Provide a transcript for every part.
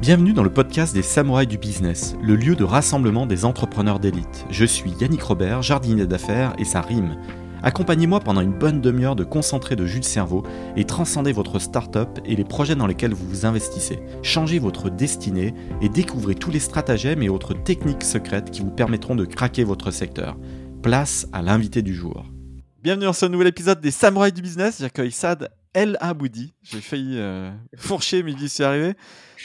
Bienvenue dans le podcast des Samouraïs du Business, le lieu de rassemblement des entrepreneurs d'élite. Je suis Yannick Robert, jardinier d'affaires, et ça rime. Accompagnez-moi pendant une bonne demi-heure de concentrer de jus de cerveau et transcendez votre start-up et les projets dans lesquels vous vous investissez. Changez votre destinée et découvrez tous les stratagèmes et autres techniques secrètes qui vous permettront de craquer votre secteur. Place à l'invité du jour. Bienvenue dans ce nouvel épisode des Samouraïs du Business. J'accueille Sad El Aboudi. J'ai failli euh, fourcher, mais j'y suis arrivé.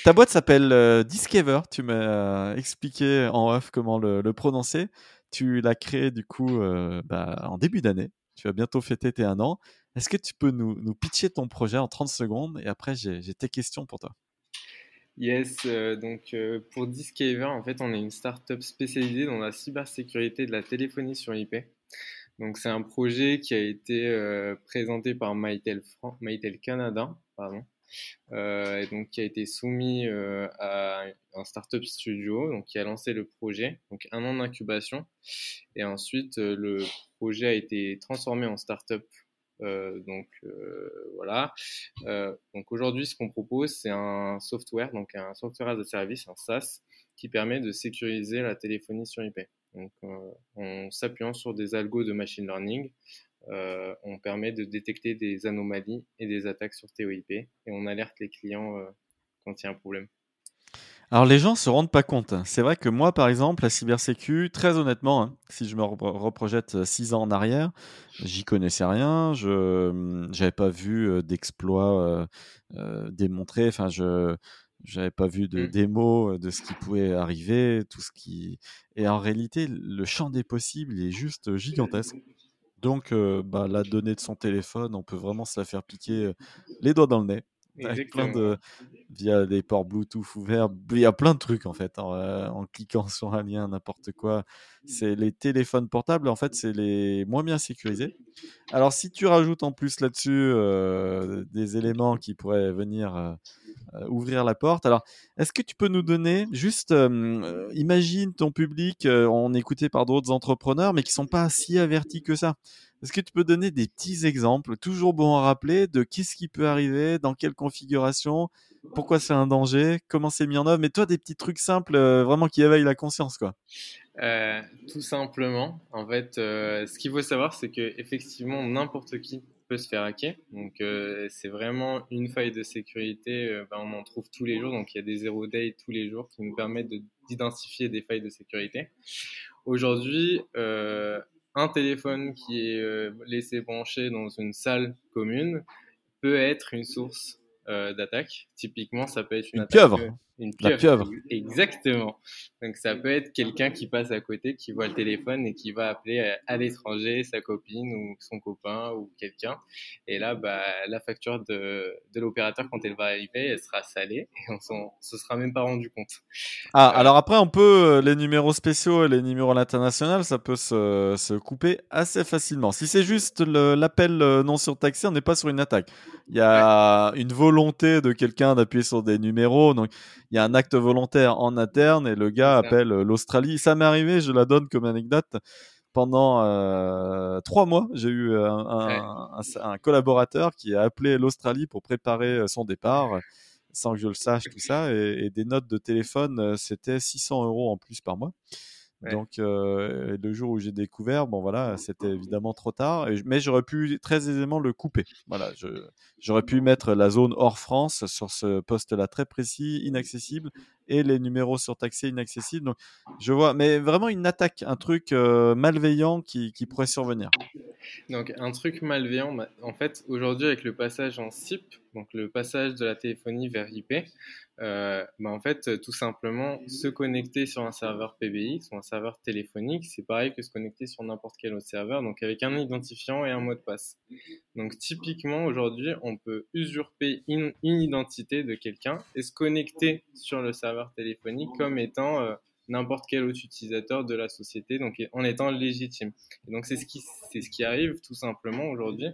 Ta boîte s'appelle euh, Discover. Tu m'as euh, expliqué en off comment le, prononcer. Tu l'as créé du coup euh, bah, en début d'année. Tu vas bientôt fêter tes un an. Est-ce que tu peux nous, pitcher ton projet en 30 secondes et après j'ai tes questions pour toi? Yes, donc pour Discover, en fait, on est une startup spécialisée dans la cybersécurité de la téléphonie sur IP. Donc c'est un projet qui a été présenté par Mytel, Canada, et donc qui a été soumis euh, à un startup studio, donc qui a lancé le projet, donc un an d'incubation, et ensuite euh, le projet a été transformé en startup. Euh, donc euh, voilà. Euh, donc aujourd'hui, ce qu'on propose, c'est un software, donc un software as a service, un SaaS, qui permet de sécuriser la téléphonie sur IP. Donc, euh, en s'appuyant sur des algos de machine learning, euh, on permet de détecter des anomalies et des attaques sur TOIP et on alerte les clients euh, quand il y a un problème. Alors les gens se rendent pas compte. C'est vrai que moi, par exemple, la cybersécu, très honnêtement, hein, si je me repro- reprojette six ans en arrière, j'y connaissais rien. Je j'avais pas vu euh, d'exploits euh, euh, démontrés. Enfin, je j'avais pas vu de Mm. démo euh, de ce qui pouvait arriver, tout ce qui. Et en réalité, le champ des possibles est juste gigantesque. Donc, euh, bah, la donnée de son téléphone, on peut vraiment se la faire piquer euh, les doigts dans le nez avec plein Exactement. de via des ports Bluetooth ouverts. Il y a plein de trucs en fait en, euh, en cliquant sur un lien, n'importe quoi. C'est les téléphones portables. En fait, c'est les moins bien sécurisés. Alors, si tu rajoutes en plus là-dessus euh, des éléments qui pourraient venir ouvrir la porte. Alors, est-ce que tu peux nous donner juste, euh, euh, imagine ton public, euh, on est écouté par d'autres entrepreneurs, mais qui sont pas si avertis que ça. Est-ce que tu peux donner des petits exemples, toujours bon à rappeler, de qu'est-ce qui peut arriver, dans quelle configuration, pourquoi c'est un danger, comment c'est mis en œuvre, mais toi des petits trucs simples, euh, vraiment qui éveillent la conscience, quoi. Euh, tout simplement, en fait, euh, ce qu'il faut savoir, c'est que effectivement, n'importe qui peut se faire hacker. Donc, euh, c'est vraiment une faille de sécurité. euh, ben, on en trouve tous les jours. Donc, il y a des zero day tous les jours qui nous permettent de- d'identifier des failles de sécurité. Aujourd'hui, euh, un téléphone qui est laissé branché dans une salle commune peut être une source d'attaque. Typiquement, ça peut être une, Une attaque, pieuvre. euh, Une La pieuvre. pieuvre. Exactement. Donc ça peut être quelqu'un qui passe à côté, qui voit le téléphone et qui va appeler à, à l'étranger sa copine ou son copain ou quelqu'un. Et là, bah, la facture de, de l'opérateur, quand elle va arriver, elle sera salée et on s'en se sera même pas rendu compte. Ah, Euh, alors après, on peut, euh, les numéros spéciaux et les numéros à l'international, ça peut se, se couper assez facilement. Si c'est juste l'appel euh, non surtaxé, on n'est pas sur une attaque. Il y a une volonté de quelqu'un d'appuyer sur des numéros, donc il y a un acte volontaire en interne et le gars appelle euh, l'Australie. Ça m'est arrivé, je la donne comme anecdote. Pendant euh, trois mois, j'ai eu un, un- Ouais. un- un collaborateur qui a appelé l'Australie pour préparer euh, son départ sans que je le sache, tout ça, et, et des notes de téléphone, euh, c'était 600 euros en plus par mois. Donc, euh, le jour où j'ai découvert, bon voilà, c'était évidemment trop tard, mais j'aurais pu très aisément le couper. Voilà, j'aurais pu mettre la zone hors France sur ce poste-là très précis, inaccessible, et les numéros surtaxés inaccessibles. Donc, je vois, mais vraiment une attaque, un truc euh, malveillant qui, pourrait survenir. Donc un truc malveillant, bah, en fait, aujourd'hui avec le passage en SIP, donc le passage de la téléphonie vers IP, euh, bah, en fait, euh, tout simplement, se connecter sur un serveur PBX ou un serveur téléphonique, c'est pareil que se connecter sur n'importe quel autre serveur, donc avec un identifiant et un mot de passe. Donc typiquement, aujourd'hui, on peut usurper une identité de quelqu'un et se connecter sur le serveur téléphonique comme étant euh, n'importe quel autre utilisateur de la société, donc en étant légitime. Et donc c'est ce qui c'est ce qui arrive tout simplement aujourd'hui,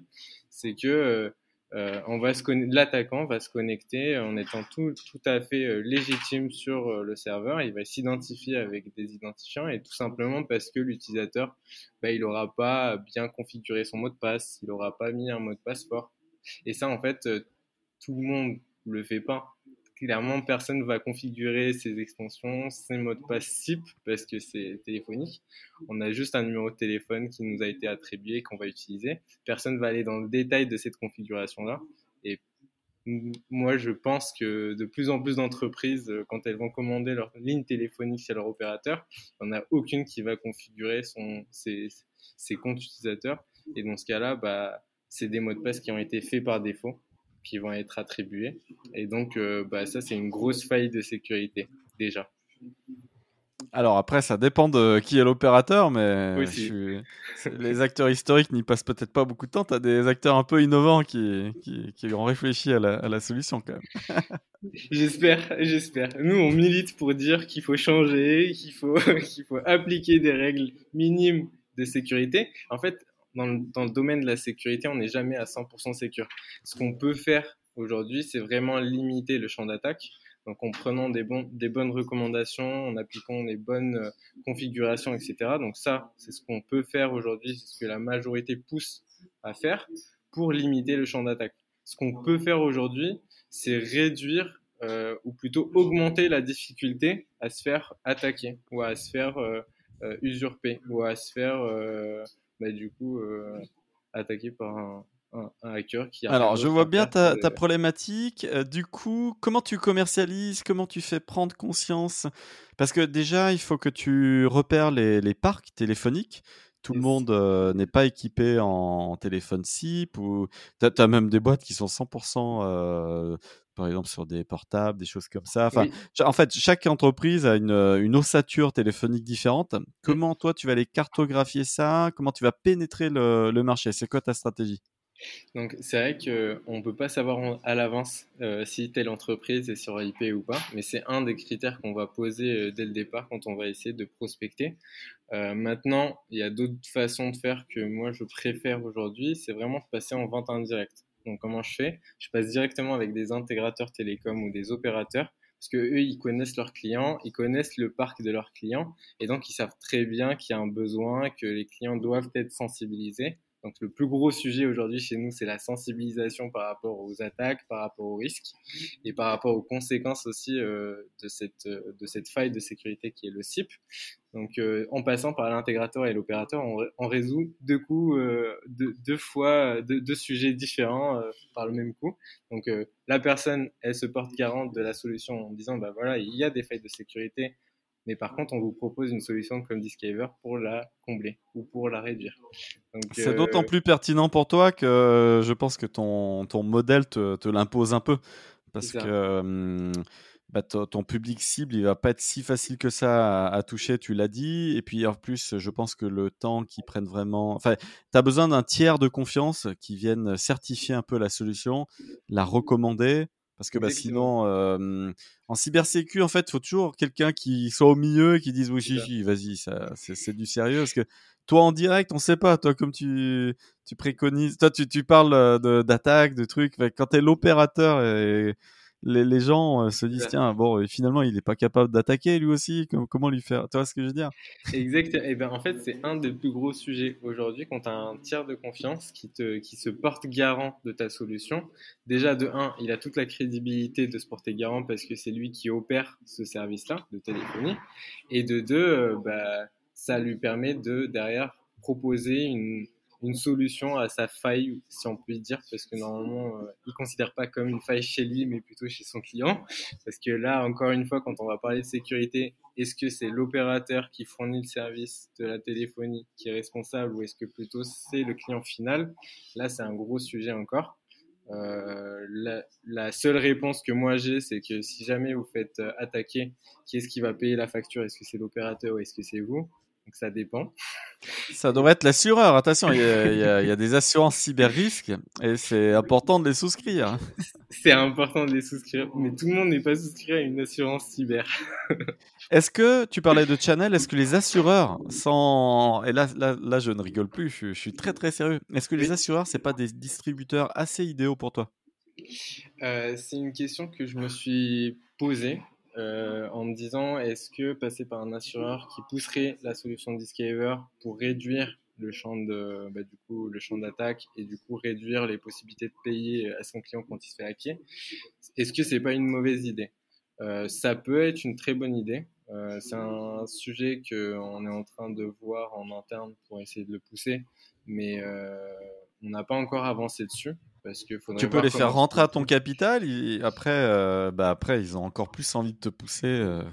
c'est que euh, euh, on va se l'attaquant va se connecter en étant tout, tout à fait légitime sur le serveur. Il va s'identifier avec des identifiants et tout simplement parce que l'utilisateur, bah, il aura pas bien configuré son mot de passe, il aura pas mis un mot de passe fort. Et ça, en fait, tout le monde le fait pas. Clairement, personne va configurer ses extensions, ses mots de passe SIP parce que c'est téléphonique. On a juste un numéro de téléphone qui nous a été attribué qu'on va utiliser. Personne va aller dans le détail de cette configuration-là. Et moi, je pense que de plus en plus d'entreprises, euh, quand elles vont commander leur ligne téléphonique chez leur opérateur, il n'y en a aucune qui va configurer son, ses, ses comptes utilisateurs. Et dans ce cas-là, bah, c'est des mots de passe qui ont été faits par défaut qui vont être attribués. Et donc, euh, bah, ça, c'est une grosse faille de sécurité, déjà. Alors après, ça dépend de qui est l'opérateur, mais les acteurs historiques n'y passent peut-être pas beaucoup de temps. Tu as des acteurs un peu innovants qui, qui, ont réfléchi à la, solution quand même. j'espère, j'espère. Nous, on milite pour dire qu'il faut changer, qu'il faut, qu'il faut appliquer des règles minimes de sécurité. En fait, dans le, domaine de la sécurité, on n'est jamais à 100% sécure. Ce qu'on peut faire aujourd'hui, c'est vraiment limiter le champ d'attaque. Donc en prenant des, bonnes recommandations, en appliquant des bonnes euh, configurations, etc. Donc ça, c'est ce qu'on peut faire aujourd'hui, c'est ce que la majorité pousse à faire pour limiter le champ d'attaque. Ce qu'on peut faire aujourd'hui, c'est réduire euh, ou plutôt augmenter la difficulté à se faire attaquer ou à se faire euh usurper ou à se faire bah, du coup euh, attaqué par un, hacker qui Alors, je vois bien ta, ta problématique. Euh, du coup, comment tu commercialises Comment tu fais prendre conscience? Parce que déjà, il faut que tu repères les, les parcs téléphoniques. Tout le monde euh, n'est pas équipé en, téléphone SIP ou tu as, même des boîtes qui sont 100% par exemple sur des portables, des choses comme ça. Enfin, en fait, chaque entreprise a une, euh, une, ossature téléphonique différente. Comment toi, tu vas aller cartographier ça? Comment tu vas pénétrer le, le marché? C'est quoi ta stratégie? Donc c'est vrai qu'on ne peut pas savoir à l'avance euh, si telle entreprise est sur IP ou pas, mais c'est un des critères qu'on va poser euh, dès le départ quand on va essayer de prospecter. maintenant, il y a d'autres façons de faire que moi je préfère aujourd'hui, c'est vraiment de passer en vente indirecte. Donc comment je fais? Je passe directement avec des intégrateurs télécoms ou des opérateurs parce que eux ils connaissent leurs clients, ils connaissent le parc de leurs clients et donc ils savent très bien qu'il y a un besoin, que les clients doivent être sensibilisés. Donc le plus gros sujet aujourd'hui chez nous, c'est la sensibilisation par rapport aux attaques, par rapport aux risques et par rapport aux conséquences aussi euh, de, cette, euh, de cette faille de sécurité qui est le SIP. Donc euh, en passant par l'intégrateur et l'opérateur, on, on, résout deux coups, deux, deux, fois, deux, deux, sujets différents par le même coup. Donc la personne, elle se porte garante de la solution en disant, bah voilà, il y a des failles de sécurité, mais par contre, on vous propose une solution comme Discover pour la combler ou pour la réduire. C'est d'autant euh, plus pertinent pour toi que euh, je pense que ton, ton modèle te, te l'impose un peu. Parce que hum, bah, ton public cible, il va pas être si facile que ça à, toucher, tu l'as dit. Et puis en plus, je pense que le temps qu'ils prennent vraiment... Enfin, tu as besoin d'un tiers de confiance qui vienne certifier un peu la solution, la recommander parce que bah, sinon, euh, en cybersécu, en fait, il faut toujours quelqu'un qui soit au milieu et qui dise oui, chichi, vas-y, ça, c'est, du sérieux. Parce que toi, en direct, on sait pas. Toi, comme tu, tu préconises, toi, tu, tu parles de, d'attaque, de trucs. Quand tu es l'opérateur et les, gens euh, se disent tiens bon finalement il n'est pas capable d'attaquer lui aussi comment lui faire tu vois ce que je veux dire? Exact et eh ben en fait c'est un des plus gros sujets aujourd'hui quand tu as un tiers de confiance qui te qui se porte garant de ta solution. Déjà de un il a toute la crédibilité de se porter garant parce que c'est lui qui opère ce service là de téléphonie. Et de deux euh, bah, ça lui permet de derrière proposer une une solution à sa faille, si on peut dire, parce que normalement, euh, il considère pas comme une faille chez lui, mais plutôt chez son client. Parce que là, encore une fois, quand on va parler de sécurité, est-ce que c'est l'opérateur qui fournit le service de la téléphonie qui est responsable ou est-ce que plutôt c'est le client final? Là, c'est un gros sujet encore. Euh, la, la, seule réponse que moi j'ai, c'est que si jamais vous faites euh, attaquer, qui est-ce qui va payer la facture? Est-ce que c'est l'opérateur ou est-ce que c'est vous? Donc ça dépend. Ça devrait être l'assureur. Attention, il y, a, des assurances cyber risques et c'est important de les souscrire. C'est important de les souscrire, mais tout le monde n'est pas souscrit à une assurance cyber. Est-ce que tu parlais de Channel Est-ce que les assureurs sont et là, là, je ne rigole plus, je, suis très très sérieux. Est-ce que les assureurs c'est pas des distributeurs assez idéaux pour toi? Euh, C'est une question que je me suis posée euh, en me disant est-ce que passer par un assureur qui pousserait la solution Discover pour réduire le champ de, bah, du coup, le champ d'attaque et du coup réduire les possibilités de payer à son client quand il se fait hacker. Est-ce que c'est pas une mauvaise idée? Ça peut être une très bonne idée. c'est un sujet qu'on est en train de voir en interne pour essayer de le pousser, mais on n'a pas encore avancé dessus. Parce que tu peux les faire rentrer à ton capital, et après, euh, bah après, ils ont encore plus envie de te pousser. Euh,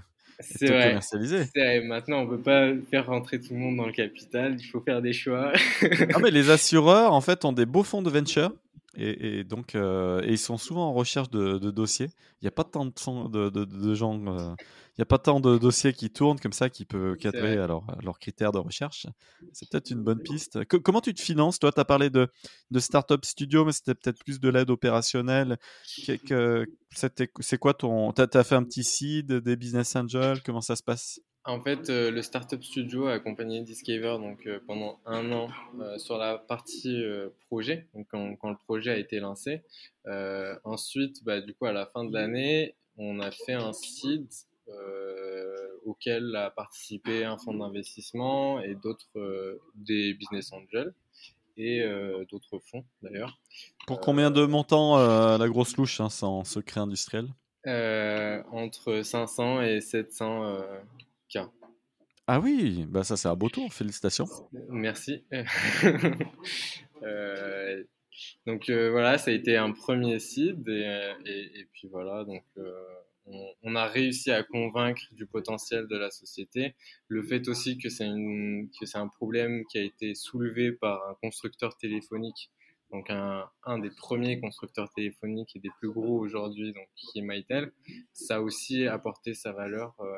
c'est vrai. commercialiser. Maintenant, on peut pas faire rentrer tout le monde dans le capital. Il faut faire des choix. ah mais les assureurs, en fait, ont des beaux fonds de venture. Et, donc, euh, et ils sont souvent en recherche de, dossiers. Il n'y a pas tant de, de, de gens il n'y a pas tant de dossiers qui tournent comme ça qui peuvent cadrer à, leurs critères de recherche. C'est peut-être une bonne piste. comment tu te finances Toi, tu as parlé de, de Startup Studio, mais c'était peut-être plus de l'aide opérationnelle. C'est quoi ton. Tu as, fait un petit seed, des business angels? Comment ça se passe? En fait, euh, le Startup Studio a accompagné Discover donc, euh, pendant un an euh, sur la partie projet, donc quand, quand, le projet a été lancé. ensuite, bah, du coup, à la fin de l'année, on a fait un seed euh, auquel a participé un fonds d'investissement et d'autres euh, des business angels et euh, d'autres fonds d'ailleurs. Pour combien de montants la grosse louche hein, sans secret industriel? Entre 500 et 700 k. Ah oui, bah ça c'est un beau tour, félicitations. Merci. donc voilà, ça a été un premier seed et, et, et puis voilà, donc on, a réussi à convaincre du potentiel de la société. Le fait aussi que c'est un problème qui a été soulevé par un constructeur téléphonique, donc un, des premiers constructeurs téléphoniques et des plus gros aujourd'hui, donc qui est Mytel, ça a aussi apporté sa valeur euh,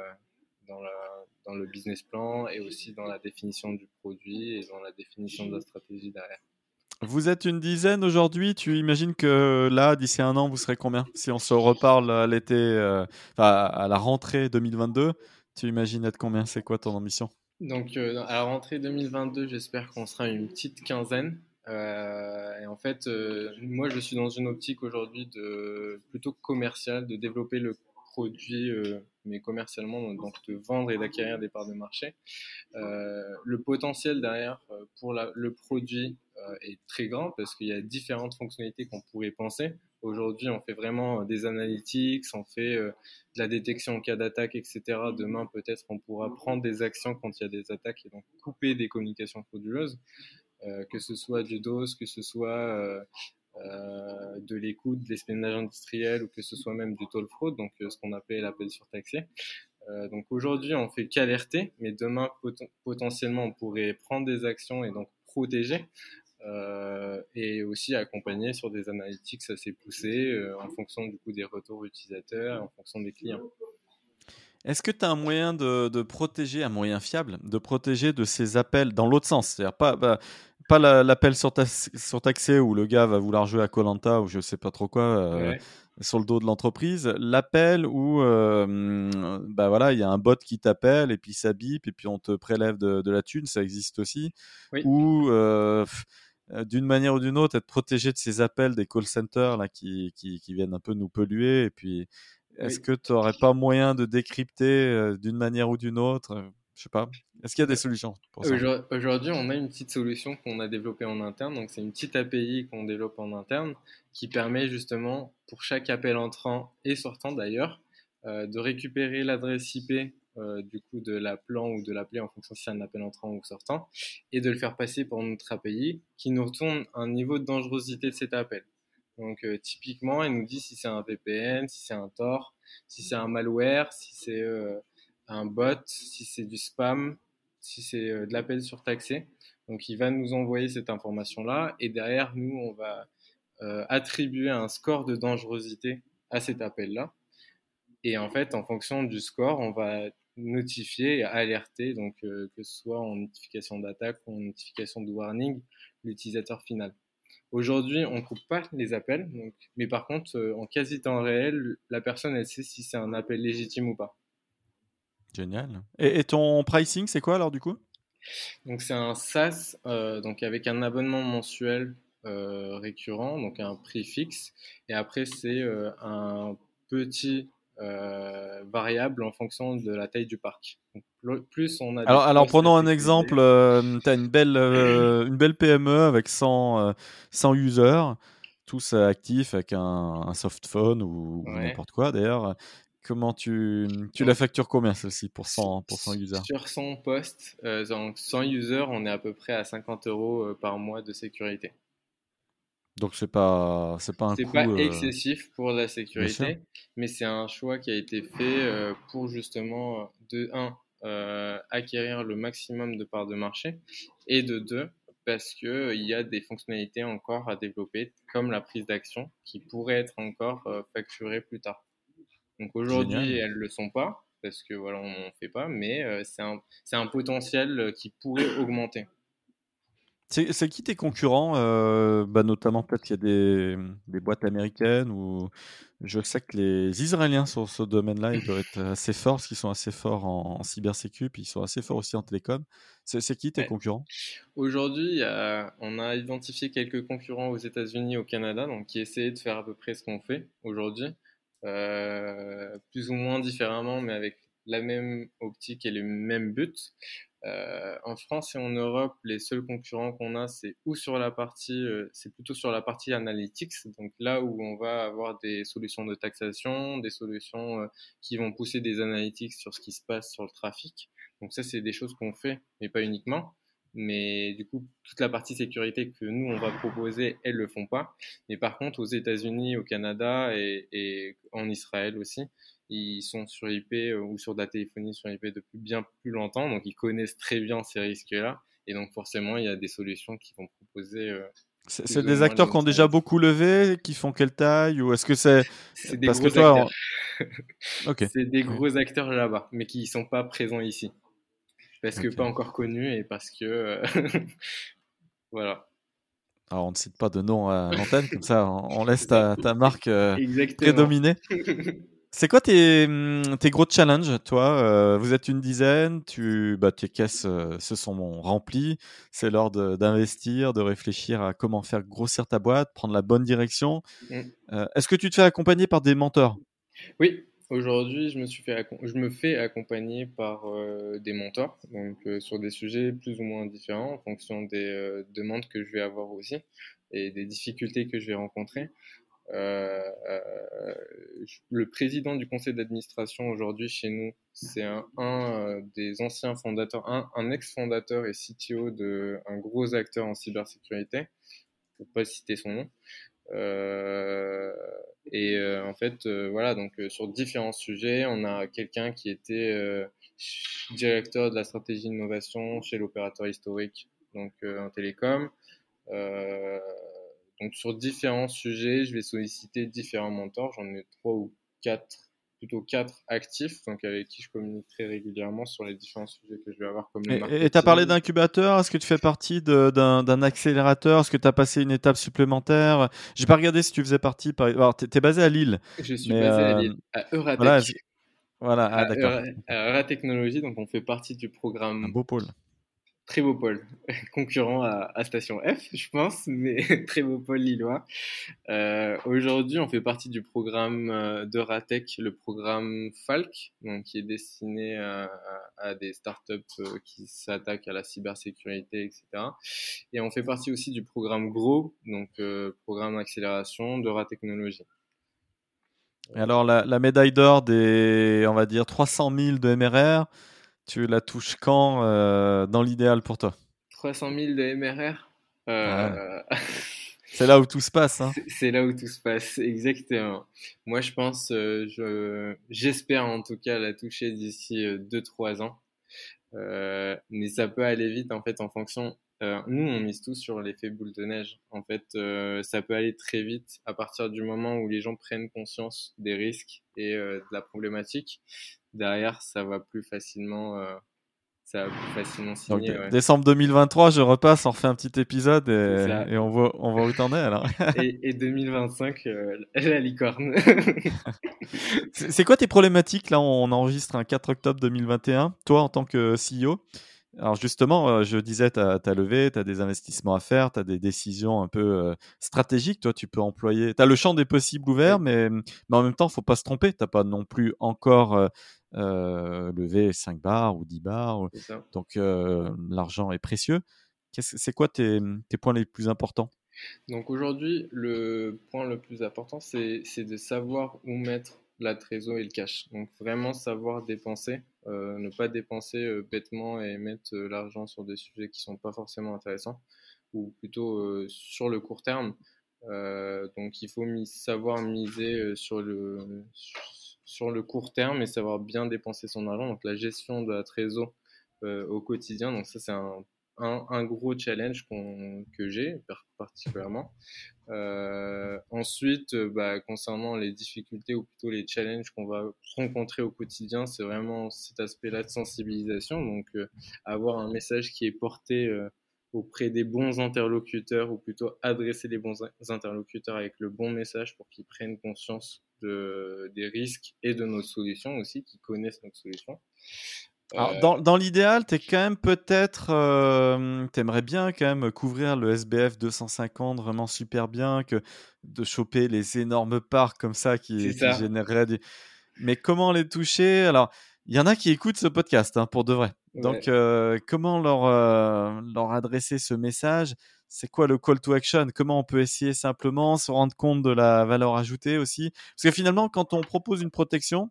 dans, dans le business plan et aussi dans la définition du produit et dans la définition de la stratégie derrière. Vous êtes une dizaine aujourd'hui. Tu imagines que là, d'ici un an, vous serez combien? Si on se reparle à l'été, euh, à la rentrée 2022, tu imagines être combien? C'est quoi ton ambition? Donc, euh, à la rentrée 2022, j'espère qu'on sera une petite quinzaine. Euh, et en fait, moi, je suis dans une optique aujourd'hui de plutôt commerciale, de développer le produit, mais commercialement, donc de vendre et d'acquérir des parts de marché. le potentiel derrière pour le produit euh, est très grand parce qu'il y a différentes fonctionnalités qu'on pourrait penser. Aujourd'hui, on fait vraiment euh, des analytics, on fait euh, de la détection en cas d'attaque, etc. Demain, peut-être, on pourra prendre des actions quand il y a des attaques et donc couper des communications frauduleuses, que ce soit du DOS, que ce soit de l'écoute, de l'espionnage industriel ou que ce soit même du toll fraud, donc ce qu'on appelle l'appel surtaxé. donc aujourd'hui, on fait qu'alerter, mais demain, potentiellement, on pourrait prendre des actions et donc protéger. Euh, et aussi accompagner sur des analytics assez poussées euh, en fonction du coup des retours utilisateurs, en fonction des clients. Est-ce que tu as un moyen de, protéger, un moyen fiable, de protéger de ces appels dans l'autre sens? C'est-à-dire pas, pas l'appel sur surtaxé où le gars va vouloir jouer à Colanta ou je sais pas trop quoi euh, sur le dos de l'entreprise. L'appel où bah voilà, il y a un bot qui t'appelle et puis ça bip et puis on te prélève de, la thune, ça existe aussi. Ou euh, d'une manière ou d'une autre, être protégé de ces appels des call centers là, qui, qui, viennent un peu nous polluer. Et puis, est-ce que tu n'aurais pas moyen de décrypter euh, d'une manière ou d'une autre euh, Je sais pas. Est-ce qu'il y a des solutions pour ça? Aujourd'hui, on a une petite solution qu'on a développée en interne. Donc, c'est une petite API qu'on développe en interne qui permet justement, pour chaque appel entrant et sortant d'ailleurs, de récupérer l'adresse IP euh, du coup de l'appelant ou de l'appeler en fonction si c'est un appel entrant ou sortant, et de le faire passer pour notre API qui nous retourne un niveau de dangerosité de cet appel. Donc euh, typiquement, elle nous dit si c'est un VPN, si c'est un Tor, si c'est un malware, si c'est euh, un bot, si c'est du spam, si c'est de l'appel surtaxé. Donc il va nous envoyer cette information-là et derrière nous, on va attribuer un score de dangerosité à cet appel-là. Et en fait, en fonction du score, on va notifier et alerter, donc euh, que ce soit en notification d'attaque ou en notification de warning, l'utilisateur final. Aujourd'hui, on ne coupe pas les appels, donc, mais par contre, euh, en quasi temps réel, la personne, elle sait si c'est un appel légitime ou pas. Génial. Et, ton pricing, c'est quoi alors du coup? Donc c'est un SaaS, euh, donc avec un abonnement mensuel récurrent, donc un prix fixe, et après c'est un petit variable en fonction de la taille du parc. plus on a alors, alors prenons un exemple, tu as une belle, une belle PME avec 100, 100 users, tous actifs avec un, un soft phone ou, n'importe quoi d'ailleurs. Comment tu, tu la factures combien celle-ci pour 100, pour 100 users Sur 100 postes, donc 100 users, on est à peu près à 50 euros par mois de sécurité. Donc c'est pas c'est pas un c'est pas excessif pour la sécurité, mais c'est un choix qui a été fait pour justement de 1 acquérir le maximum de parts de marché et de 2 parce qu'il il y a des fonctionnalités encore à développer comme la prise d'action qui pourraient être encore facturées plus tard. Donc aujourd'hui elles le sont pas parce que voilà on n'en fait pas, mais c'est un c'est un potentiel qui pourrait augmenter. C'est qui tes concurrents euh, bah Notamment, peut-être qu'il y a des, des, boîtes américaines ou je sais que les Israéliens sur ce domaine-là, ils doivent être assez forts parce qu'ils sont assez forts en, cybersécu, puis ils sont assez forts aussi en télécom. C'est qui tes concurrents? Aujourd'hui, on a identifié quelques concurrents aux États-Unis, au Canada, donc qui essaient de faire à peu près ce qu'on fait aujourd'hui, euh, plus ou moins différemment, mais avec la même optique et le même but. Euh, en France et en Europe, les seuls concurrents qu'on a, c'est ou sur la partie, euh, c'est plutôt sur la partie analytics, donc là où on va avoir des solutions de taxation, des solutions euh, qui vont pousser des analytics sur ce qui se passe sur le trafic. Donc ça, c'est des choses qu'on fait, mais pas uniquement. Mais du coup, toute la partie sécurité que nous, on va proposer, elles le font pas. Mais par contre, aux États-Unis, au Canada et, et en Israël aussi, ils sont sur IP euh, ou sur de la téléphonie sur IP depuis bien plus longtemps, donc ils connaissent très bien ces risques-là. Et donc forcément, il y a des solutions qui vont proposer. Euh, c'est des acteurs qui ont déjà beaucoup levé, qui font quelle taille ou est-ce que c'est des parce gros que toi, acteurs. c'est des gros acteurs là-bas, mais qui ne sont pas présents ici parce que pas encore connus et parce que euh, voilà. Alors on ne cite pas de nom à l'antenne, comme ça on laisse ta, ta marque prédominer. C'est quoi tes, hum, tes, gros challenges, toi euh, Vous êtes une dizaine, tu, bah, tes caisses euh, se sont remplies, c'est l'heure d'investir, de, réfléchir à comment faire grossir ta boîte, prendre la bonne direction. Mmh. Euh, est-ce que tu te fais accompagner par des mentors? Oui, aujourd'hui je, me suis fait je me fais accompagner par des mentors, donc sur des sujets plus ou moins différents en fonction des demandes que je vais avoir aussi et des difficultés que je vais rencontrer. Euh, euh, le président du conseil d'administration aujourd'hui chez nous, c'est un, euh, des anciens fondateurs, un, un ex-fondateur et CTO de un gros acteur en cybersécurité, pour pas citer son nom. Euh, et en fait, voilà, donc sur différents sujets, on a quelqu'un qui était directeur de la stratégie d'innovation chez l'opérateur historique, donc en télécom. Euh, donc sur différents sujets, je vais solliciter différents mentors. J'en ai trois ou quatre, plutôt quatre actifs, donc avec qui je communique très régulièrement sur les différents sujets que je vais avoir comme le Et tu as parlé d'incubateur, est-ce que tu fais partie d'un accélérateur Est-ce que tu as passé une étape supplémentaire? J'ai pas regardé si tu faisais partie. Par... Alors, tu es, basé à Lille. Je suis basé à euh, Lille, à Euratech. Voilà, voilà. Ah, d'accord. Euratechnologie, donc on fait partie du programme. Un beau pôle pôle, concurrent à, Station F, je pense, mais pôle lillois. Euh, Aujourd'hui, on fait partie du programme euh, de le programme Falc, donc, qui est destiné à, à, des startups euh, qui s'attaquent à la cybersécurité, etc. Et on fait partie aussi du programme GROW, donc euh, programme d'accélération de Ratechnologie. Alors, la, la médaille d'or des, on va dire, 300 000 de MRR, tu la touches quand euh, dans l'idéal pour toi? 300 000 de MRR euh, C'est là où tout se passe. Hein. C'est là où tout se passe, exactement. Moi, je pense, euh, je, j'espère en tout cas la toucher d'ici 2-3 ans. mais ça peut aller vite en fait en fonction. nous, on mise tout sur l'effet boule de neige. En fait, ça peut aller très vite à partir du moment où les gens prennent conscience des risques et de la problématique derrière, ça va plus facilement. Euh, ça va plus facilement signer. Décembre 2023, je repasse, on refait un petit épisode et, on, voit, on voit où t'en es alors. et, 2025, euh, la licorne. c'est quoi tes problématiques Là, on enregistre un 4 octobre 2021. Toi, en tant que CEO, Alors justement, je disais, tu as, levé, tu as des investissements à faire, tu as des décisions un peu stratégiques. Toi, tu peux employer. Tu as le champ des possibles ouvert, mais, mais en même temps, il faut pas se tromper. Tu pas non plus encore levé 5 bars ou 10 bars. Donc l'argent est précieux. C'est quoi tes, tes points les plus importants? Donc aujourd'hui, le point le plus important, c'est de savoir où mettre la trésor et le cash. Donc vraiment savoir dépenser, euh, ne pas dépenser euh, bêtement et mettre euh, l'argent sur des sujets qui sont pas forcément intéressants, ou plutôt sur le court terme. donc il faut savoir miser sur le sur le court terme et savoir bien dépenser son argent. Donc la gestion de la trésor au quotidien. Donc ça c'est un un, gros challenge que j'ai particulièrement. Euh, ensuite, euh, bah, concernant les difficultés ou plutôt les challenges qu'on va rencontrer au quotidien, c'est vraiment cet aspect-là de sensibilisation. Donc, euh, avoir un message qui est porté auprès des bons interlocuteurs ou plutôt adresser les bons interlocuteurs avec le bon message pour qu'ils prennent conscience de, des risques et de nos solutions aussi, qu'ils connaissent notre solution. Alors, euh, dans, dans l'idéal, tu es quand même peut-être. Euh, tu aimerais bien quand même couvrir le SBF 250 vraiment super bien, que de choper les énormes parcs comme ça qui, généreraient des. Mais comment les toucher? Alors, il y en a qui écoutent ce podcast hein, pour de vrai. Donc, euh, comment leur, leur adresser ce message? C'est quoi le call to action? Comment on peut essayer simplement se rendre compte de la valeur ajoutée aussi? Parce que finalement, quand on propose une protection,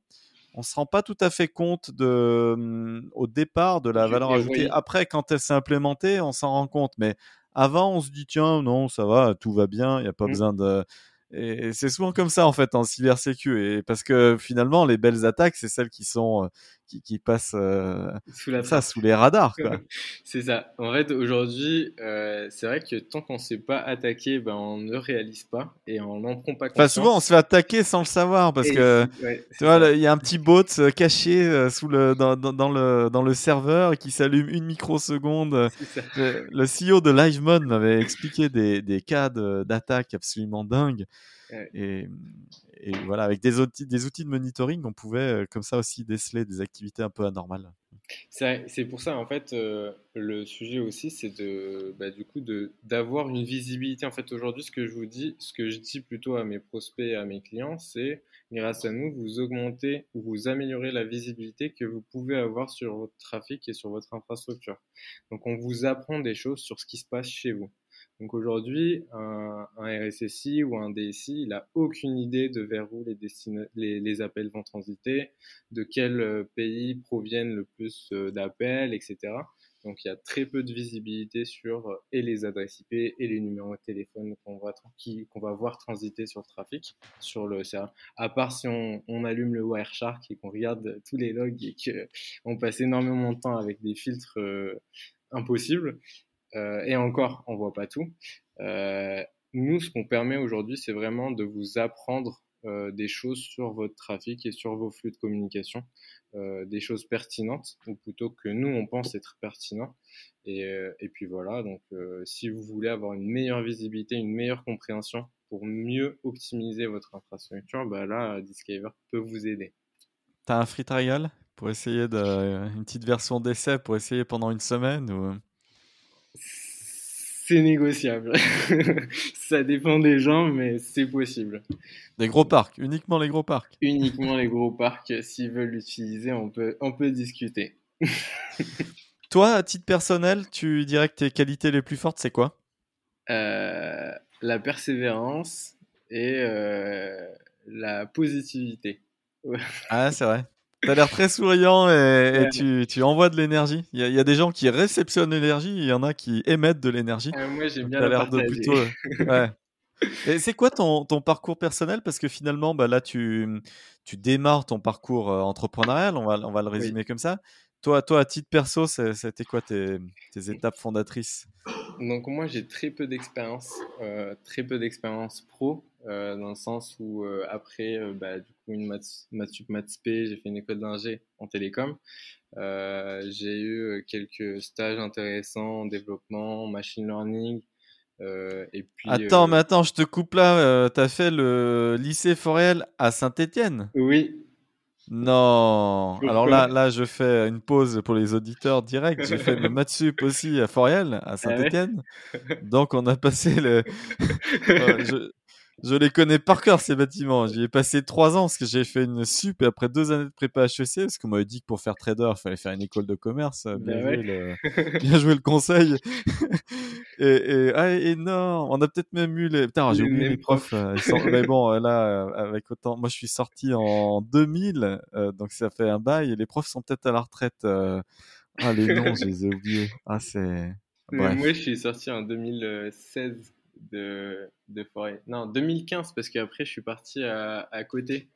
on se rend pas tout à fait compte de, mmh, au départ de la valeur ajoutée. Après, quand elle s'est implémentée, on s'en rend compte. Mais avant, on se dit tiens, non, ça va, tout va bien, il n'y a pas mmh. besoin de. Et c'est souvent comme ça en fait en cybersécu. Et parce que finalement les belles attaques c'est celles qui sont euh, qui, qui passent euh, sous, la ça, sous les radars. c'est ça. En fait aujourd'hui euh, c'est vrai que tant qu'on ne sait pas attaquer, ben, on ne réalise pas et on n'en prend pas conscience. souvent on se fait attaquer sans le savoir parce que tu vois il y a un petit bot caché sous le dans, dans, le dans le serveur qui s'allume une microseconde. Le, le CEO de LiveMod m'avait expliqué des, des cas d'attaque absolument dingues. Et, voilà, avec des outils, des outils de monitoring, on pouvait euh, comme ça aussi déceler des activités un peu anormales. C'est pour ça, en fait, euh, le sujet aussi, c'est de, bah, du coup, d'avoir une visibilité. En fait, aujourd'hui, ce que je vous dis, ce que je dis plutôt à mes prospects et à mes clients, c'est grâce à nous, vous augmentez ou vous améliorez la visibilité que vous pouvez avoir sur votre trafic et sur votre infrastructure. Donc, on vous apprend des choses sur ce qui se passe chez vous. Donc aujourd'hui, un, RSSI ou un DSI, il n'a aucune idée de vers où les, les, appels vont transiter, de quel euh, pays proviennent le plus euh, d'appels, etc. Donc il y a très peu de visibilité sur euh, et les adresses IP et les numéros de téléphone qu'on va, va voir transiter sur le trafic, sur le. À part si on, on allume le Wireshark et qu'on regarde tous les logs et qu'on passe énormément de temps avec des filtres impossibles. Euh, et encore, on voit pas tout. Euh, nous, ce qu'on permet aujourd'hui, c'est vraiment de vous apprendre euh, des choses sur votre trafic et sur vos flux de communication, des choses pertinentes, ou plutôt que nous, on pense être pertinents. Et, et puis voilà, donc si vous voulez avoir une meilleure visibilité, une meilleure compréhension pour mieux optimiser votre infrastructure, bah là, Discover peut vous aider. Tu as un free trial pour essayer de, une petite version d'essai pour essayer pendant une semaine ou... C'est négociable. ça dépend des gens, mais c'est possible. Des gros parcs, uniquement les gros parcs. Uniquement les gros parcs, s'ils veulent l'utiliser, on peut, on peut discuter. Toi, à titre personnel, tu dirais que tes qualités les plus fortes, c'est quoi? Euh, La persévérance et euh, la positivité. ah, c'est vrai. T'as l'air très souriant et, tu, tu, envoies de l'énergie. Il y, y, a des gens qui réceptionnent l'énergie, il y en a qui émettent de l'énergie. Euh, moi, j'aime bien l'air de plutôt. ouais. Et c'est quoi ton, ton, parcours personnel? Parce que finalement, bah, là, tu, tu démarres ton parcours euh, entrepreneurial, on va, on va le résumer comme ça. Toi, toi, à titre perso, c'était quoi tes, tes, étapes fondatrices? Donc moi, j'ai très peu d'expérience, euh, très peu d'expérience pro. Euh, dans le sens où euh, après, euh, bah, du coup, une maths, sup, maths j'ai fait une école d'ingé en télécom. j'ai eu quelques stages intéressants en développement, machine learning. et puis, attends, mais attends, je te coupe là. tu as fait le lycée Forel à Saint-Étienne? Oui. Non. Alors là, là, je fais une pause pour les auditeurs directs. J'ai fait le Matsup aussi à Foriel, à Ah Saint-Etienne. Donc on a passé le. Je, je les connais par cœur ces bâtiments. J'y ai passé trois ans parce que j'ai fait une sup et après deux années de prépa HEC parce qu'on m'avait dit que pour faire trader, il fallait faire une école de commerce. Bien, Bah joué, ouais. le... Bien joué le conseil. et, et ah, énorme. On a peut-être même eu les. Putain, j'ai Les oublié mes profs. euh, ils sont- Mais bon, euh, là, euh, avec autant. Moi, je suis sorti en 2000, euh, donc ça fait un bail. Et les profs sont peut-être à la retraite. euh. Ah, les noms, je les ai oubliés. Ah, c'est. Moi, je suis sorti en 2016 de, de Forêt. Non, 2015, parce qu'après, je suis parti à, à côté.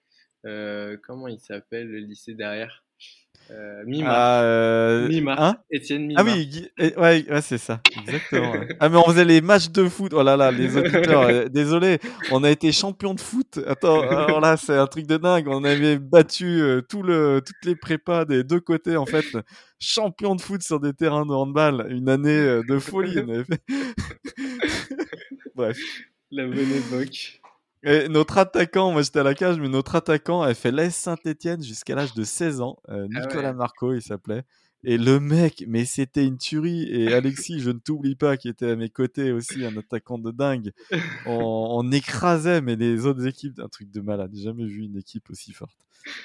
Euh, comment il s'appelle, le lycée derrière? Euh, Mimar. Ah, euh, Mimar. hein? Étienne Ah Mimar. oui, Guy- eh, ouais, ouais, c'est ça, exactement. ouais. Ah mais on faisait les matchs de foot. Oh là là, les auditeurs, euh, désolé, on a été champion de foot. Attends, alors là, c'est un truc de dingue. On avait battu euh, tout le, toutes les prépas des deux côtés en fait, champion de foot sur des terrains de handball. Une année euh, de folie. on avait fait. Bref. La bonne époque. Et notre attaquant, moi j'étais à la cage, mais notre attaquant avait fait l'AS Saint-Etienne jusqu'à l'âge de 16 ans. Euh, Ah Nicolas ouais. Marco, il s'appelait. Et le mec, mais c'était une tuerie. Et Alexis, je ne t'oublie pas, qui était à mes côtés aussi, un attaquant de dingue. On, on écrasait, mais les autres équipes, un truc de malade. J'ai jamais vu une équipe aussi forte.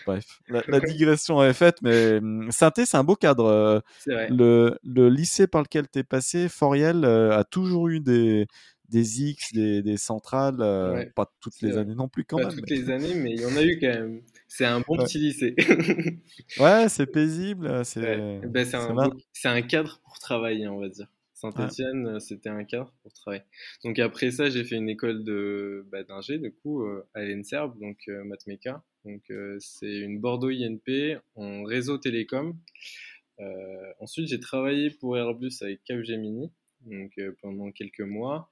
Bref, la, la digression est faite, mais hum, Saint-Etienne, c'est un beau cadre. Vrai. Le, le lycée par lequel tu es passé, Foriel, euh, a toujours eu des, des X, des, des centrales, euh, Ouais, pas toutes les vrai. années non plus quand Pas même. toutes mais- les années, mais il y en a eu quand même. C'est un bon petit lycée. Ouais, c'est paisible, c'est Ouais. Ben, c'est un, cadre pour travailler, on va dire. Saint-Etienne, c'était un cadre pour travailler. Donc après ça, j'ai fait une école de bah, d'ingé, du coup, euh, à l'ENSERB, donc euh, Mathmeca. Donc euh, c'est une Bordeaux INP en réseau télécom. Euh, ensuite, j'ai travaillé pour Airbus avec Capgemini, donc euh, pendant quelques mois.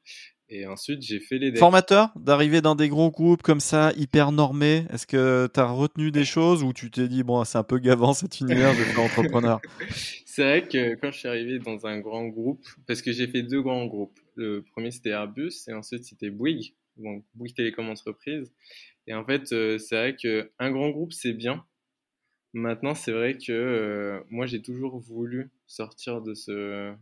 Et ensuite, j'ai fait les decks. Formateur, d'arriver dans des gros groupes comme ça, hyper normés, est-ce que tu as retenu des choses ou tu t'es dit, bon, c'est un peu gavant cet univers, je vais entrepreneur? C'est vrai que quand je suis arrivé dans un grand groupe, parce que j'ai fait deux grands groupes. Le premier c'était Airbus et ensuite c'était Bouygues, donc Bouygues Télécom Entreprise. Et en fait, euh, c'est vrai que un grand groupe c'est bien. Maintenant, c'est vrai que euh, moi j'ai toujours voulu sortir de ce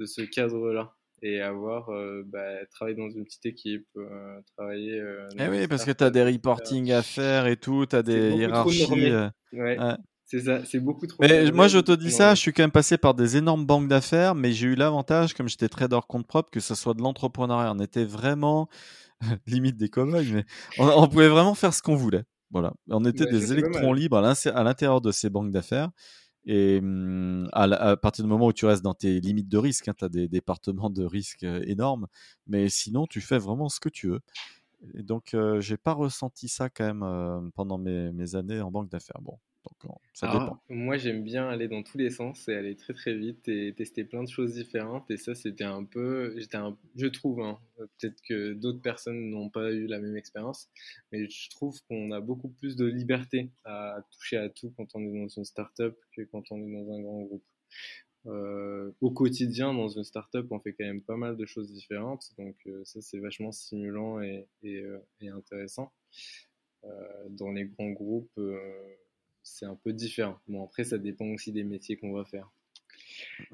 de ce cadre-là et avoir euh, bah, travaillé dans une petite équipe, euh, travailler. euh, Eh oui, parce que tu as des etc. reporting à faire et tout, tu as des hiérarchies. normé. euh, Ouais, ouais. c'est ça, c'est beaucoup trop. Mais moi, je te dis ça, je suis quand même passé par des énormes banques d'affaires, mais j'ai eu l'avantage, comme j'étais trader compte propre, que ce soit de l'entrepreneuriat. On était vraiment, limite des cow-boys, mais on, on pouvait vraiment faire ce qu'on voulait. Voilà. On était Bah, des électrons libres à l'intérieur de ces banques d'affaires. Et hum, à, partir du moment où tu restes dans tes limites de risque, tu as des départements de risque euh, énormes, mais sinon, tu fais vraiment ce que tu veux. Et donc, euh, j'ai pas ressenti ça quand même euh, pendant mes, mes années en banque d'affaires. Bon, donc ça Alors, dépend. moi, j'aime bien aller dans tous les sens et aller très très vite et tester plein de choses différentes. Et ça, c'était un peu, j'étais un, je trouve, hein, peut-être que d'autres personnes n'ont pas eu la même expérience, mais je trouve qu'on a beaucoup plus de liberté à toucher à tout quand on est dans une startup que quand on est dans un grand groupe. Euh, au quotidien, dans une startup, on fait quand même pas mal de choses différentes, donc euh, ça, c'est vachement stimulant et, et, euh, et intéressant. Dans les grands groupes, c'est un peu différent. Bon, après, ça dépend aussi des métiers qu'on va faire.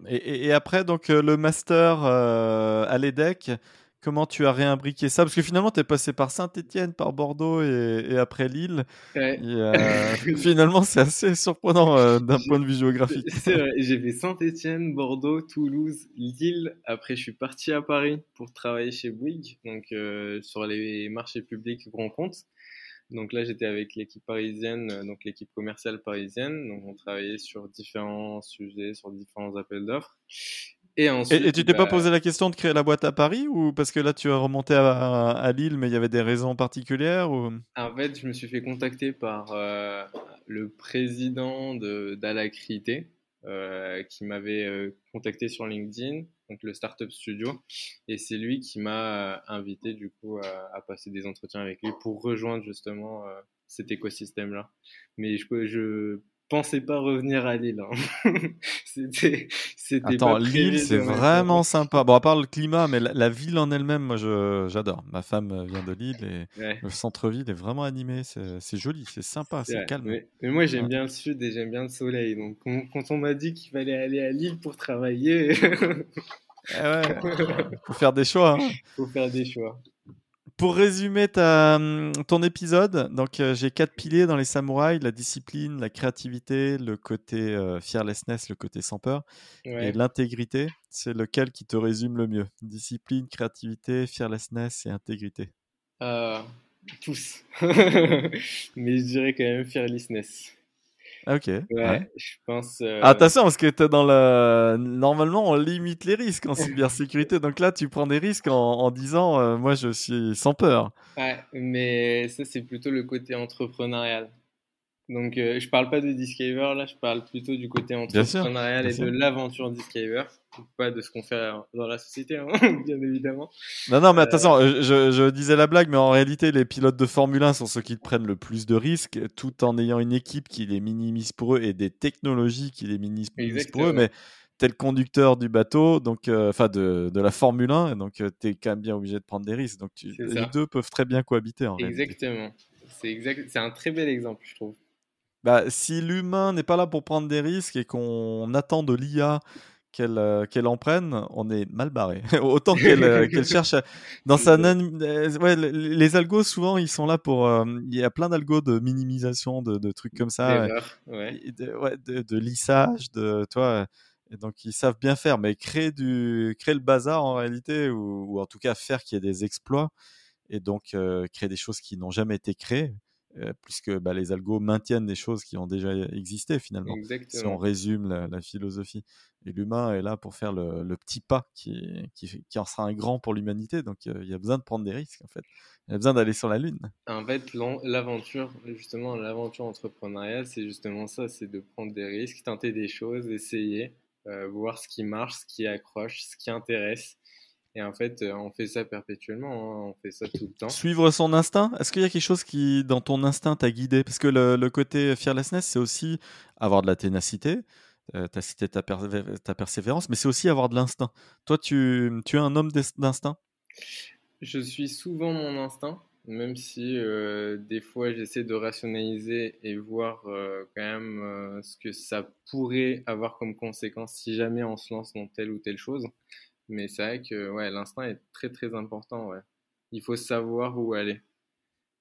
Et, et- et après, donc, euh, le master euh, à l'EDEC, comment tu as réimbriqué ça? Parce que finalement, tu es passé par Saint-Étienne, par Bordeaux et, et après Lille. Ouais. Euh, finalement, c'est assez surprenant euh, d'un point de vue géographique. C'est vrai, j'ai fait Saint-Étienne, Bordeaux, Toulouse, Lille. Après, je suis parti à Paris pour travailler chez Bouygues, donc sur les marchés publics grands comptes. Donc là, j'étais avec l'équipe parisienne, euh, donc l'équipe commerciale parisienne. Donc on travaillait sur différents sujets, sur différents appels d'offres. Et ensuite, Et, et tu t'es pas bah, posé la question de créer la boîte à Paris ou parce que là, tu as remonté à, à Lille, mais il y avait des raisons particulières ou... En fait, je me suis fait contacter par euh, le président de d'Alacrité, qui m'avait euh, contacté sur LinkedIn, donc le Startup Studio, et c'est lui qui m'a euh, invité du coup à, à passer des entretiens avec lui pour rejoindre justement euh, cet écosystème-là. Mais je, je pensez pas revenir à Lille. Hein. c'était, Attends, Lille, c'est vraiment sympa. Bon, à part le climat, mais la, ville en elle-même, moi, j'adore. Ma femme vient de Lille et le centre-ville est vraiment animé. C'est, joli, c'est sympa, c'est calme. Mais, moi, j'aime bien le sud et j'aime bien le soleil. Donc, quand on m'a dit qu'il fallait aller à Lille pour travailler. eh ouais, faut faire des choix. Hein. Faut faire des choix. Pour résumer ta, ton épisode, donc euh, j'ai quatre piliers dans les samouraïs la discipline, la créativité, le côté euh, fearlessness, le côté sans peur, et l'intégrité. C'est lequel qui te résume le mieux? Discipline, créativité, fearlessness et intégrité. Euh, tous. Mais je dirais quand même fearlessness. Ok. Ouais, je pense. Euh, Attention, parce que es dans le. Normalement, on limite les risques en cybersécurité. Donc là, tu prends des risques en, disant euh, Moi, je suis sans peur. Ouais, mais ça, c'est plutôt le côté entrepreneurial. Donc, euh, je parle pas de Discover, là, je parle plutôt du côté entrepreneurial et de l'aventure Discover, pas de ce qu'on fait dans la société, hein, bien évidemment. Non, non, mais attention, euh, je, je, disais la blague, mais en réalité, les pilotes de Formule 1 sont ceux qui prennent le plus de risques, tout en ayant une équipe qui les minimise pour eux et des technologies qui les minimisent pour eux. Mais t'es le conducteur du bateau, donc euh, enfin de, de, la Formule 1, donc tu es quand même bien obligé de prendre des risques. Donc les deux peuvent très bien cohabiter. En Exactement. C'est exact... un très bel exemple, je trouve. Bah, si l'humain n'est pas là pour prendre des risques et qu'on attend de l'IA qu'elle euh, qu'elle en prenne, on est mal barré. Autant qu'elle euh, cherche dans sa euh, ouais, les algos souvent ils sont là pour il y a plein d'algos de minimisation de, de trucs comme ça, ouais. De, ouais, de, lissage, de toi. Et donc ils savent bien faire, mais créer du créer le bazar en réalité ou, ou en tout cas faire qu'il y ait des exploits et donc créer des choses qui n'ont jamais été créées euh, puisque bah, les algos maintiennent des choses qui ont déjà existé finalement. Si on résume la, philosophie. Et l'humain est là pour faire le, petit pas qui, qui, qui, en sera un grand pour l'humanité. Donc euh, il y a besoin de prendre des risques en fait. Il y a besoin d'aller sur la Lune. En fait, l'aventure, justement, l'aventure entrepreneuriale, c'est justement ça c'est de prendre des risques, tenter des choses, essayer, euh, voir ce qui marche, ce qui accroche, ce qui intéresse. Et en fait, euh, on fait ça perpétuellement, hein, on fait ça tout le temps. Suivre son instinct Est-ce qu'il y a quelque chose qui, dans ton instinct, t'a guidé? Parce que le, côté fearlessness, c'est aussi avoir de la ténacité. Euh, tu as cité ta, ta persévérance, mais c'est aussi avoir de l'instinct. Toi, tu, tu es un homme d'instinct? Je suis souvent mon instinct, même si euh, des fois j'essaie de rationaliser et voir quand même ce que ça pourrait avoir comme conséquence si jamais on se lance dans telle ou telle chose. Mais c'est vrai que ouais, l'instinct est très très important. Ouais. Il faut savoir où aller,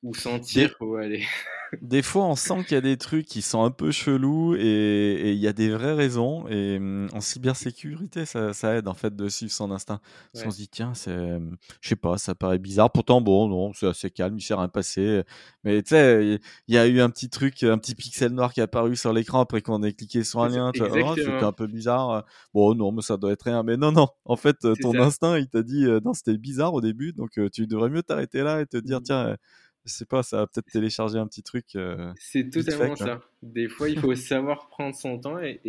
ou sentir où aller. des fois, on sent qu'il y a des trucs qui sont un peu chelous et il y a des vraies raisons. Et hum, en cybersécurité, ça, ça, aide en fait de suivre son instinct. on se dit, tiens, c'est, hum, je sais pas, ça paraît bizarre. Pourtant, bon, non, c'est assez calme, il s'est rien passé. Mais tu sais, il y a eu un petit truc, un petit pixel noir qui est apparu sur l'écran après qu'on ait cliqué sur un lien. Oh, c'était un peu bizarre. Bon, non, mais ça doit être rien. Mais non, non. En fait, ton instinct, il t'a dit, euh, non, c'était bizarre au début. Donc, euh, tu devrais mieux t'arrêter là et te dire, mmh. tiens, je sais pas, ça va peut-être télécharger un petit truc. Euh, c'est totalement ça. Des fois, il faut savoir prendre son temps et,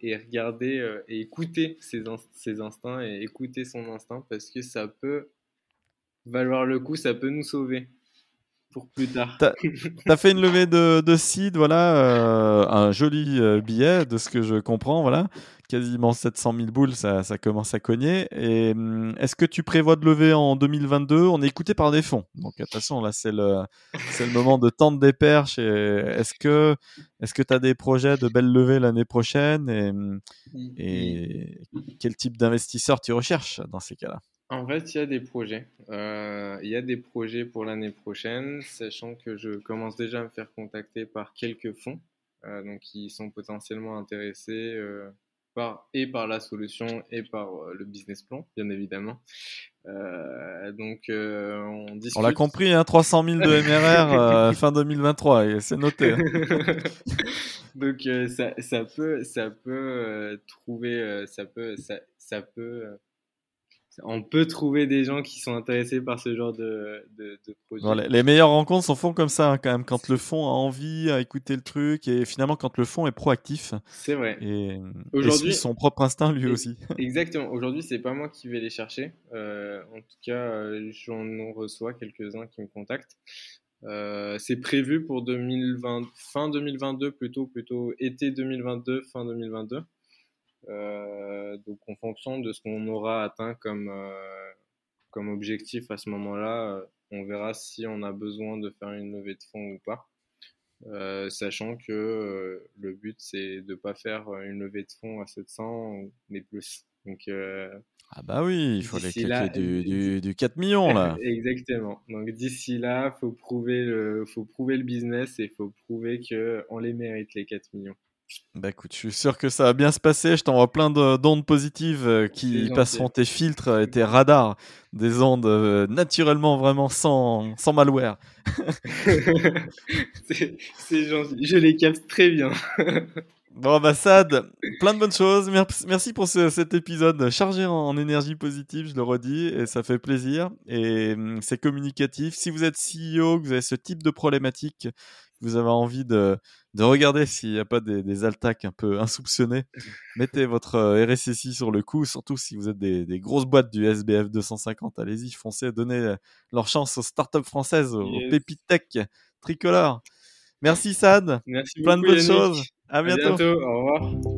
et, regarder euh, et écouter ses, ses, instincts et écouter son instinct parce que ça peut valoir le coup, ça peut nous sauver pour plus tard. Tu as, fait une levée de, de seed, voilà, euh, un joli billet de ce que je comprends, voilà quasiment 700 000 boules, ça, ça commence à cogner. Et hum, est-ce que tu prévois de lever en 2022 On est écouté par des fonds. Donc attention, là c'est le, c'est le moment de tendre des perches. Est-ce que est-ce que tu as des projets de belles levées l'année prochaine? Et, hum, et quel type d'investisseur tu recherches dans ces cas-là? En fait, il y a des projets. Euh, il y a des projets pour l'année prochaine, sachant que je commence déjà à me faire contacter par quelques fonds, euh, donc qui sont potentiellement intéressés euh, et par la solution et par euh, le business plan, bien évidemment. Euh, donc, euh, on On l'a compris, hein, 300 000 de MRR fin 2023, c'est noté. Hein. donc, ça, ça, peut, ça peut trouver, ça peut, ça, ça peut on peut trouver des gens qui sont intéressés par ce genre de, de, projet. les, meilleures rencontres sont font comme ça, hein, quand même, quand le fond a envie à écouter le truc et finalement quand le fond est proactif. C'est vrai. Et, aujourd'hui, son propre instinct lui aussi. Exactement. Aujourd'hui, c'est pas moi qui vais les chercher. Euh, en tout cas, euh, j'en reçois quelques-uns qui me contactent. c'est prévu pour 2020, fin 2022 plutôt, plutôt été 2022, fin 2022. Donc en fonction de ce qu'on aura atteint comme, comme objectif à ce moment-là, on verra si on a besoin de faire une levée de fonds ou pas. Euh, sachant que euh, le but c'est de pas faire une levée de fonds à 700 mais plus. Donc euh, ah bah oui, il faut aller du, du, 4 millions là. Exactement. Donc d'ici là, faut prouver le faut prouver le business et faut prouver que on les mérite les 4 millions. Bah écoute, je suis sûr que ça va bien se passer. Je t'envoie plein d'ondes positives euh, qui passeront tes filtres et tes radars. Des ondes euh, naturellement vraiment sans, sans malware. c'est gentil. Je les capte très bien. bon, bah Sad, plein de bonnes choses. Merci pour cet épisode chargé en, énergie positive, je le redis, et ça fait plaisir. Et hum, c'est communicatif. Si vous êtes CEO, que vous avez ce type de problématique, vous avez envie de, de regarder s'il n'y a pas des, des altacs un peu insoupçonnés, mettez votre euh, RSSI sur le coup, surtout si vous êtes des, des grosses boîtes du SBF 250. Allez-y, foncez, donnez euh, leur chance aux startups françaises, aux, pépites tech tricolores. Merci Sad. Merci Plein de bonnes choses. À bientôt. À bientôt. Au revoir.